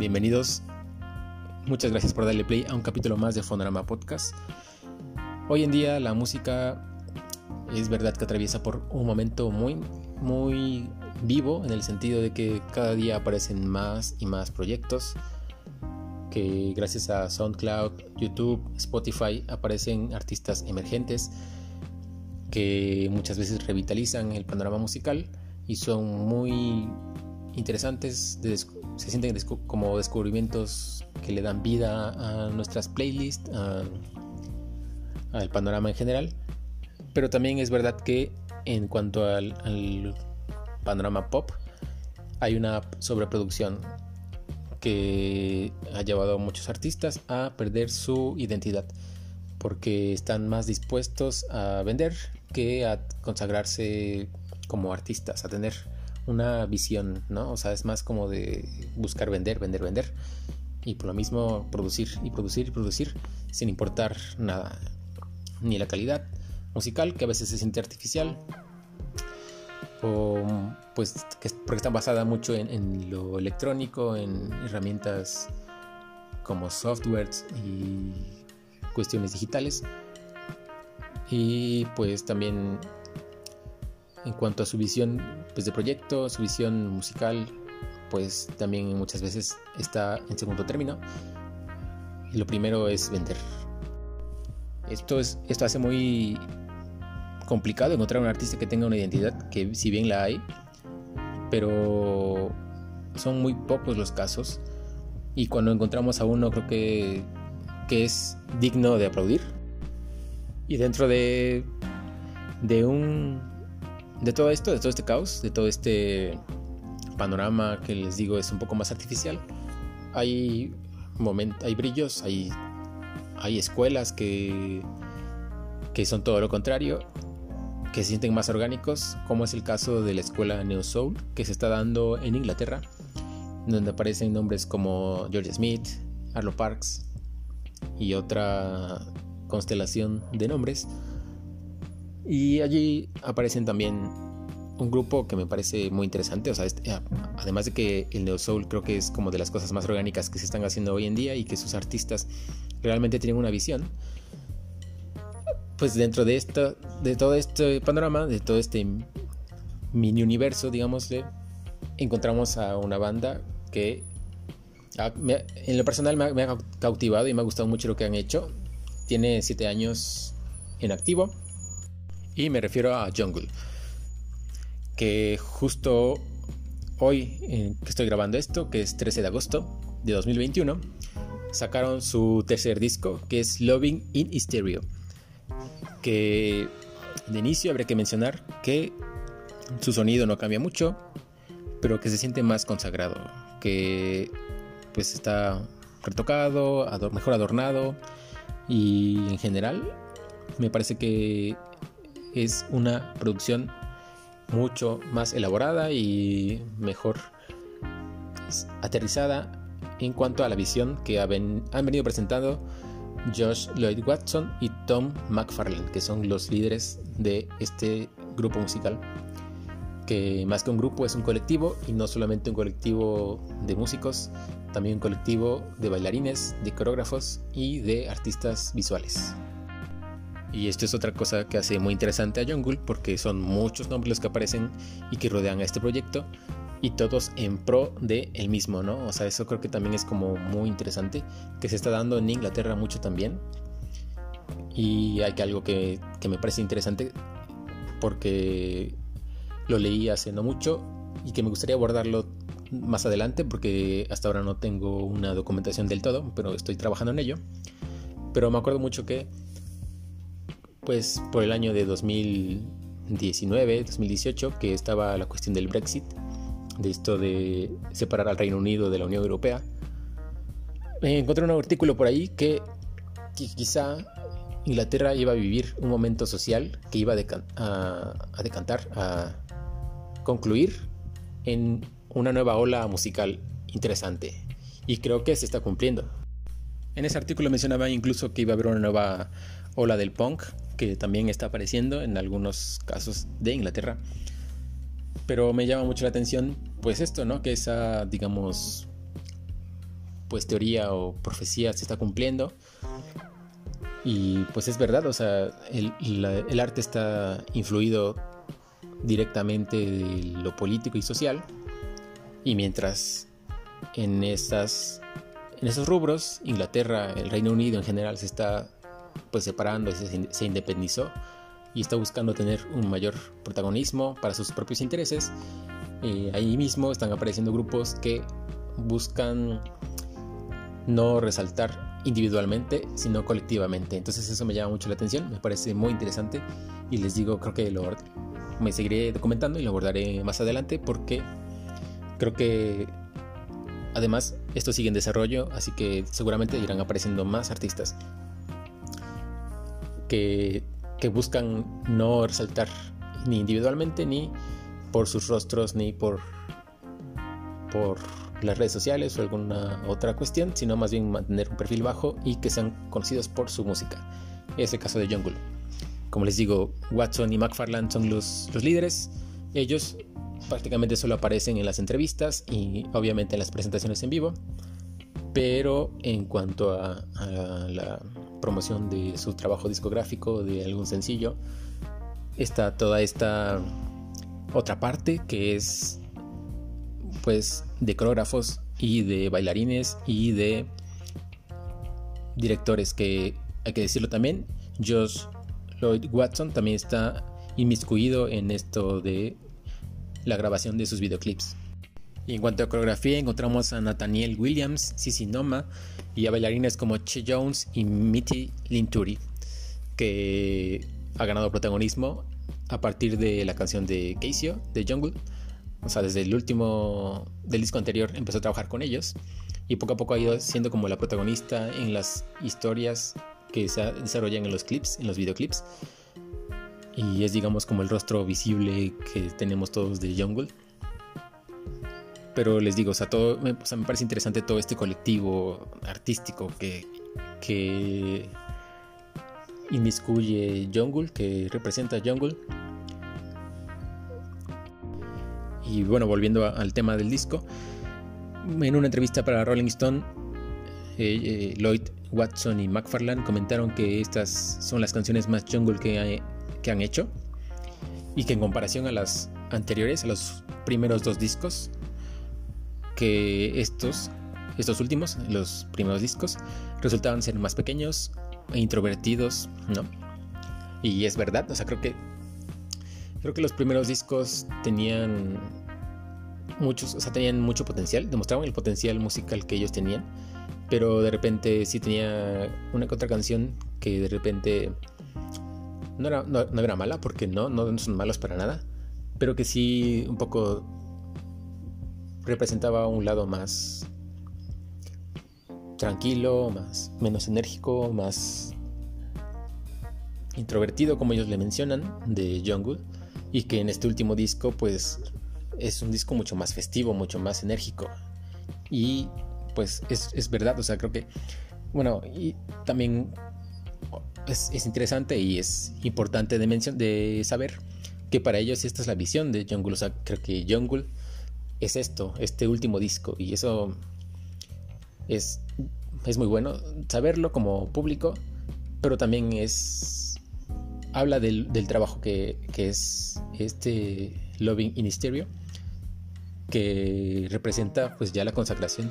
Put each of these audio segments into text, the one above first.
bienvenidos. Muchas gracias por darle play a un capítulo más de Fonorama Podcast. Hoy en día la música es verdad que atraviesa por un momento muy, muy vivo en el sentido de que cada día aparecen más y más proyectos que gracias a SoundCloud, YouTube, Spotify aparecen artistas emergentes que muchas veces revitalizan el panorama musical y son muy interesantes, se sienten como descubrimientos que le dan vida a nuestras playlists, al panorama en general. Pero también es verdad que en cuanto al, panorama pop, hay una sobreproducción que ha llevado a muchos artistas a perder su identidad porque están más dispuestos a vender que a consagrarse como artistas, a tener una visión, ¿no? O sea, es más como de buscar vender, vender, vender y por lo mismo producir y producir y producir sin importar nada, ni la calidad musical que a veces se siente artificial o pues porque está basada mucho en, lo electrónico, en herramientas como softwares y cuestiones digitales. Y pues también en cuanto a su visión pues, de proyecto, su visión musical, pues también muchas veces está en segundo término. Y lo primero es vender. Esto, es, esto hace muy complicado encontrar un artista que tenga una identidad, que si bien la hay, pero son muy pocos los casos. Y cuando encontramos a uno creo que, que es digno de aplaudir. Y dentro de, de un de todo esto, de todo este caos, de todo este panorama que les digo es un poco más artificial, hay hay brillos, hay, hay escuelas que, que son todo lo contrario que se sienten más orgánicos, como es el caso de la escuela Neo Soul que se está dando en Inglaterra, donde aparecen nombres como George Smith, Arlo Parks y otra constelación de nombres. Y allí aparecen también un grupo que me parece muy interesante, o sea, este, además de que el Neo Soul creo que es como de las cosas más orgánicas que se están haciendo hoy en día y que sus artistas realmente tienen una visión pues dentro de, esto, de todo este panorama, de todo este mini universo, digámosle, encontramos a una banda que en lo personal me ha, cautivado y me ha gustado mucho lo que han hecho. Tiene 7 años en activo y me refiero a Jungle, que justo hoy que estoy grabando esto, que es 13 de agosto de 2021, sacaron su tercer disco, que es Loving in Stereo que de inicio habría que mencionar que su sonido no cambia mucho, pero que se siente más consagrado, que pues está retocado, mejor adornado y en general me parece que es una producción mucho más elaborada y mejor aterrizada en cuanto a la visión que han venido presentando Josh Lloyd Watson y Tom McFarlane, que son los líderes de este grupo musical. Que más que un grupo es un colectivo y no solamente un colectivo de músicos, también un colectivo de bailarines, de coreógrafos y de artistas visuales. Y esto es otra cosa que hace muy interesante a Jungle porque son muchos nombres los que aparecen y que rodean a este proyecto y todos en pro de el mismo, ¿no? O sea, eso creo que también es como muy interesante, que se está dando en Inglaterra mucho también. Y hay algo que, que me parece interesante porque lo leí hace no mucho y que me gustaría abordarlo más adelante porque hasta ahora no tengo una documentación del todo, pero estoy trabajando en ello. Pero me acuerdo mucho que, pues por el año de 2019, 2018, que estaba la cuestión del Brexit, de esto de separar al Reino Unido de la Unión Europea, encontré un artículo por ahí que, quizá Inglaterra iba a vivir un momento social que iba a, a, decantar, a concluir en una nueva ola musical interesante. Y creo que se está cumpliendo. En ese artículo mencionaba incluso que iba a haber una nueva ola del punk, que también está apareciendo en algunos casos de Inglaterra. Pero me llama mucho la atención, pues esto, ¿no? Que esa, digamos, pues teoría o profecía se está cumpliendo. Y pues es verdad, o sea, el, arte está influido directamente de lo político y social. Y mientras en, estas, en esos rubros, Inglaterra, el Reino Unido en general se está pues separando, se, se independizó y está buscando tener un mayor protagonismo para sus propios intereses. Eh, ahí mismo están apareciendo grupos que buscan no resaltar individualmente, sino colectivamente. Entonces eso me llama mucho la atención, me parece muy interesante y les digo, creo que lo, me seguiré documentando y lo abordaré más adelante porque creo que además esto sigue en desarrollo, así que seguramente irán apareciendo más artistas que, que buscan no resaltar ni individualmente ni por sus rostros ni por por las redes sociales o alguna otra cuestión, sino más bien mantener un perfil bajo y que sean conocidos por su música. Es el caso de Jungle. Como les digo, Watson y McFarland son los, los líderes. Ellos prácticamente solo aparecen en las entrevistas y obviamente en las presentaciones en vivo. Pero en cuanto a, a la promoción de su trabajo discográfico, de algún sencillo, está toda esta otra parte que es pues de coreógrafos y de bailarines y de directores que hay que decirlo también Josh Lloyd Watson también está inmiscuido en esto de la grabación de sus videoclips. Y en cuanto a coreografía, encontramos a Nathaniel Williams, Sissy Noma y a bailarines como Che Jones y Mitty Linturi, que ha ganado protagonismo a partir de la canción de Casio, de Jungle. O sea, desde el último del disco anterior empezó a trabajar con ellos y poco a poco ha ido siendo como la protagonista en las historias que se desarrollan en los clips, en los videoclips. Y es digamos como el rostro visible que tenemos todos de Jungle. Pero les digo, o sea, todo, me, me parece interesante todo este colectivo artístico que, que inmiscuye Jungle, que representa Jungle. Y bueno, volviendo al tema del disco, en una entrevista para Rolling Stone, eh, eh, Lloyd Watson y McFarlane comentaron que estas son las canciones más jungle que han hecho y que en comparación a las anteriores, a los primeros dos discos, que estos, estos últimos, los primeros discos, resultaban ser más pequeños e introvertidos, ¿no? Y es verdad, o sea, creo que creo que los primeros discos tenían muchos, o sea, tenían mucho potencial, demostraban el potencial musical que ellos tenían pero de repente sí tenía una otra canción que de repente no era, no, era mala, porque no, no son malos para nada, pero que sí un poco representaba un lado más tranquilo, más menos enérgico, más introvertido, como ellos le mencionan, de Jungkook, y que en este último disco, pues es un disco mucho más festivo, mucho más enérgico. Y pues es, verdad, o sea, creo que, bueno, y también es, interesante y es importante de, de saber que para ellos esta es la visión de Jungle, o sea, creo que Jungle es esto, este último disco, y eso es, es muy bueno saberlo como público, pero también es habla del, trabajo que, que, es este Loving in Stereo que representa pues ya la consagración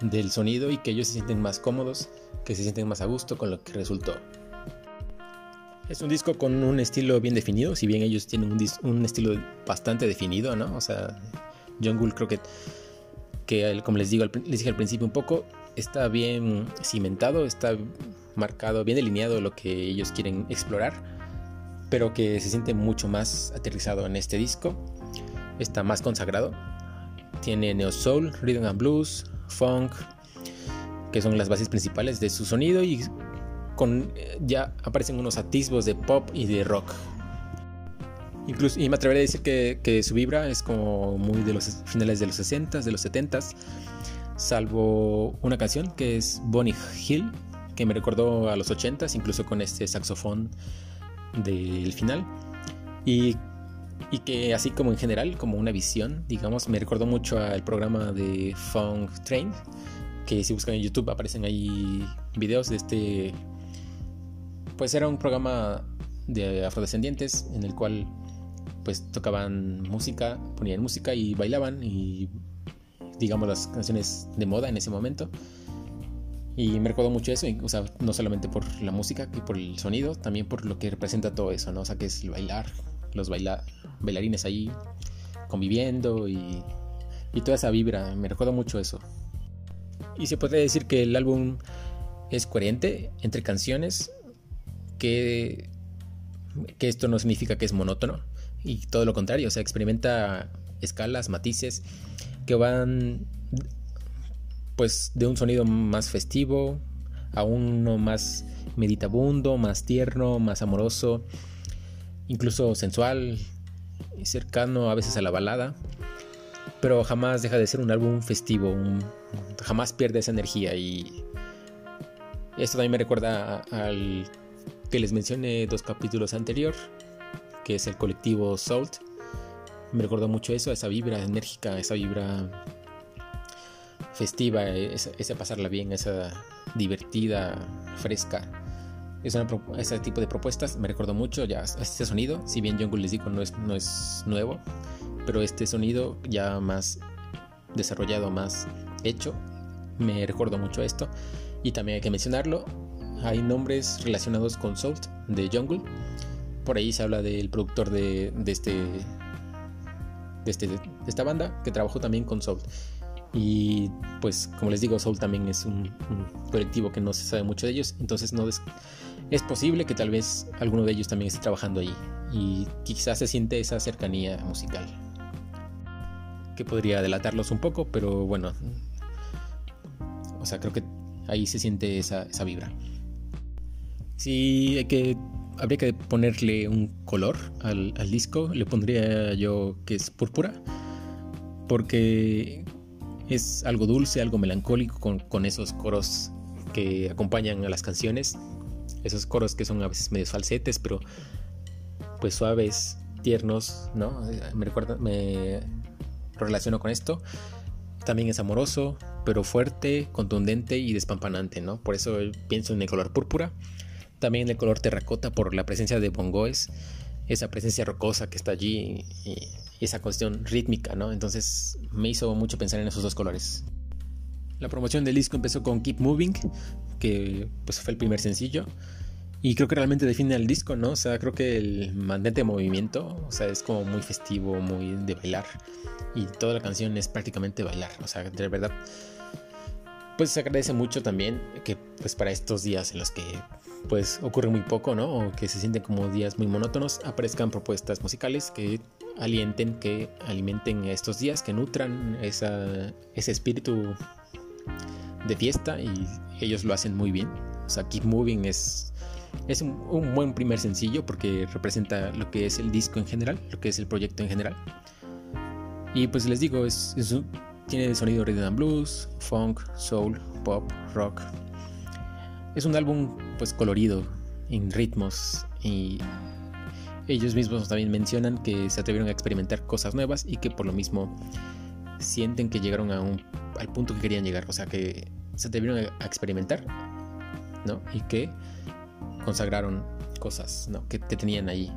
del sonido y que ellos se sienten más cómodos, que se sienten más a gusto con lo que resultó. Es un disco con un estilo bien definido, si bien ellos tienen un, estilo bastante definido, ¿no? O sea, Jungle creo que, que como les, digo, les dije al principio un poco, está bien cimentado, está marcado, bien delineado lo que ellos quieren explorar, pero que se siente mucho más aterrizado en este disco, está más consagrado, tiene neo soul, rhythm and blues, funk, que son las bases principales de su sonido y con ya aparecen unos atisbos de pop y de rock. Incluso, y me atrevería a decir que, su vibra es como muy de los finales de los 60s, de los 70s, salvo una canción que es Bonnie Hill, que me recordó a los 80s, incluso con este saxofón del final. Y y que así como en general, como una visión, digamos, me recordó mucho al programa de Funk Train, que si buscan en YouTube aparecen ahí videos de este pues era un programa de afrodescendientes en el cual pues tocaban música, ponían música y bailaban y digamos las canciones de moda en ese momento. Y me recuerdo mucho eso, o sea, no solamente por la música y por el sonido, también por lo que representa todo eso, ¿no? O sea, que es el bailar, los baila bailarines ahí conviviendo y, y toda esa vibra, me recuerdo mucho eso. Y se puede decir que el álbum es coherente entre canciones, que, que esto no significa que es monótono, y todo lo contrario, o sea, experimenta escalas, matices que van pues de un sonido más festivo a uno más meditabundo, más tierno, más amoroso, incluso sensual cercano a veces a la balada, pero jamás deja de ser un álbum festivo, jamás pierde esa energía y esto también me recuerda al que les mencioné dos capítulos anterior, que es el colectivo Salt. Me recuerda mucho eso, esa vibra enérgica, esa vibra festiva, esa, pasarla bien, esa divertida, fresca. Es ese tipo de propuestas me recuerdo mucho ya este sonido, si bien Jungle les digo no es, no es nuevo, pero este sonido ya más desarrollado, más hecho, me recuerdo mucho esto. Y también hay que mencionarlo, hay nombres relacionados con Salt de Jungle. Por ahí se habla del productor de, de este, de, este, de esta banda que trabajó también con Salt. Y pues como les digo, Soul también es un, colectivo que no se sabe mucho de ellos, entonces no es, es posible que tal vez alguno de ellos también esté trabajando ahí y quizás se siente esa cercanía musical que podría delatarlos un poco, pero bueno, o sea, creo que ahí se siente esa, esa vibra. Si hay que, habría que ponerle un color al, al disco, le pondría yo que es púrpura, porque es algo dulce, algo melancólico con, esos coros que acompañan a las canciones. Esos coros que son a veces medio falsetes, pero pues suaves, tiernos, ¿no? Me recuerda, me relaciono con esto. También es amoroso, pero fuerte, contundente y despampanante, ¿no? Por eso pienso en el color púrpura. También el color terracota por la presencia de bongoes, esa presencia rocosa que está allí y, esa cuestión rítmica, ¿no? Entonces me hizo mucho pensar en esos dos colores. La promoción del disco empezó con Keep Moving, que pues fue el primer sencillo. Y creo que realmente define al disco, ¿no? O sea, creo que el mantente de movimiento, o sea, es como muy festivo, muy de bailar. Y toda la canción es prácticamente bailar, o sea, de verdad. Pues se agradece mucho también que pues para estos días en los que pues ocurre muy poco, ¿no? O que se sienten como días muy monótonos, aparezcan propuestas musicales que alienten, que alimenten estos días, que nutran ese espíritu de fiesta y ellos lo hacen muy bien. O sea, Keep Moving es, es un, buen primer sencillo porque representa lo que es el disco en general, lo que es el proyecto en general. Y pues les digo, es, tiene sonido rhythm and blues, funk, soul, pop, rock. Es un álbum pues colorido, en ritmos y ellos mismos también mencionan que se atrevieron a experimentar cosas nuevas y que por lo mismo sienten que llegaron a un, al punto que querían llegar, o sea que se atrevieron a experimentar, ¿no? Y que consagraron cosas, ¿no? Que, que tenían ahí.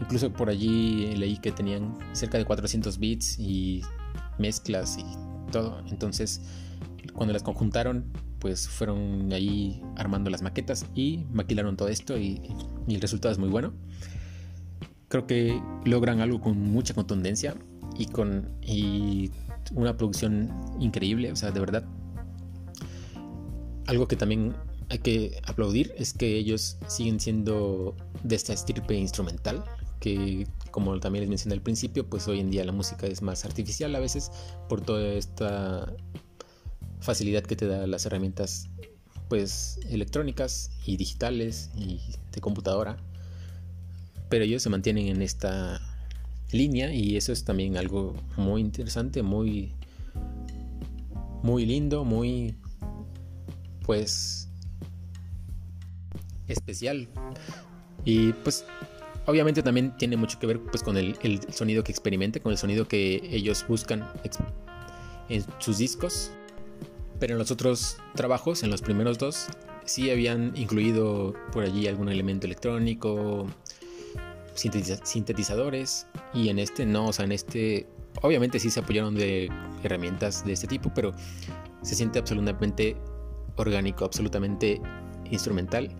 Incluso por allí leí que tenían cerca de 400 bits y mezclas y todo. Entonces, cuando las conjuntaron, pues fueron ahí armando las maquetas y maquilaron todo esto y, y el resultado es muy bueno creo que logran algo con mucha contundencia y con y una producción increíble, o sea, de verdad. Algo que también hay que aplaudir es que ellos siguen siendo de esta estirpe instrumental, que como también les mencioné al principio, pues hoy en día la música es más artificial a veces por toda esta facilidad que te da las herramientas pues electrónicas y digitales y de computadora pero ellos se mantienen en esta línea y eso es también algo muy interesante, muy muy lindo, muy pues especial. Y pues obviamente también tiene mucho que ver pues con el, el sonido que experimente, con el sonido que ellos buscan en sus discos. Pero en los otros trabajos, en los primeros dos, sí habían incluido por allí algún elemento electrónico, sintetizadores, y en este no, o sea, en este obviamente sí se apoyaron de herramientas de este tipo, pero se siente absolutamente orgánico, absolutamente instrumental.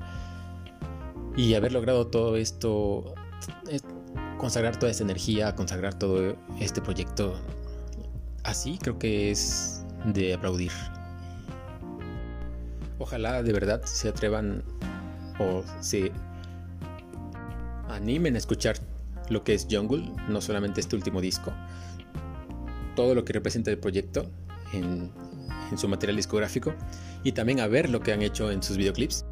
Y haber logrado todo esto, consagrar toda esta energía, consagrar todo este proyecto así, creo que es de aplaudir. Ojalá de verdad se atrevan o se animen a escuchar lo que es Jungle, no solamente este último disco, todo lo que representa el proyecto en, su material discográfico y también a ver lo que han hecho en sus videoclips.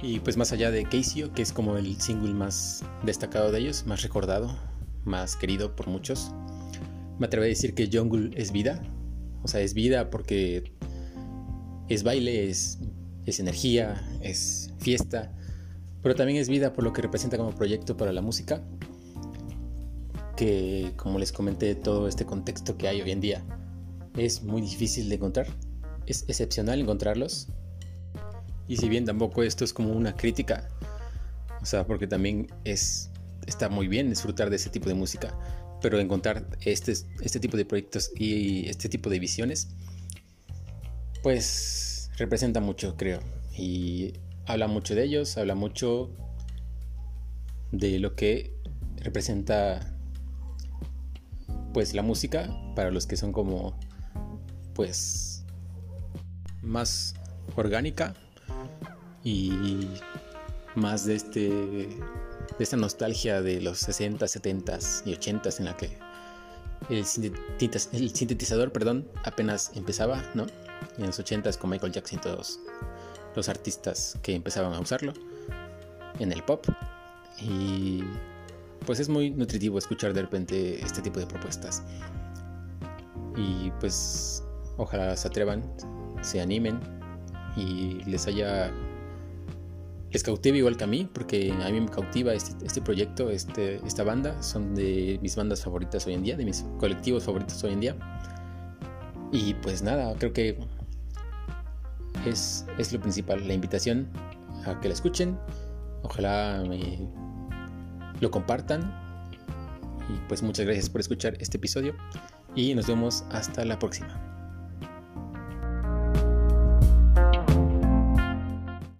Y pues más allá de Casey, que es como el single más destacado de ellos, más recordado, más querido por muchos, me atrevo a decir que Jungle es vida. O sea, es vida porque es baile, es, es energía, es fiesta, pero también es vida por lo que representa como proyecto para la música que, como les comenté, todo este contexto que hay hoy en día es muy difícil de encontrar. Es excepcional encontrarlos. Y si bien tampoco esto es como una crítica, o sea, porque también es está muy bien disfrutar de ese tipo de música, pero encontrar este, este tipo de proyectos y este tipo de visiones, pues representa mucho, creo. Y habla mucho de ellos, habla mucho de lo que representa pues la música para los que son como pues más orgánica y más de este de esta nostalgia de los 60, 70 y 80 en la que el, sintetizador, perdón, apenas empezaba, ¿no? En los 80 con Michael Jackson y todos los artistas que empezaban a usarlo en el pop y pues es muy nutritivo escuchar de repente este tipo de propuestas. Y pues ojalá se atrevan, se animen y les haya les cautive igual que a mí, porque a mí me cautiva este, este, proyecto, este, esta banda, son de mis bandas favoritas hoy en día, de mis colectivos favoritos hoy en día. Y pues nada, creo que es, es lo principal, la invitación a que la escuchen. Ojalá lo compartan. Y pues muchas gracias por escuchar este episodio y nos vemos hasta la próxima.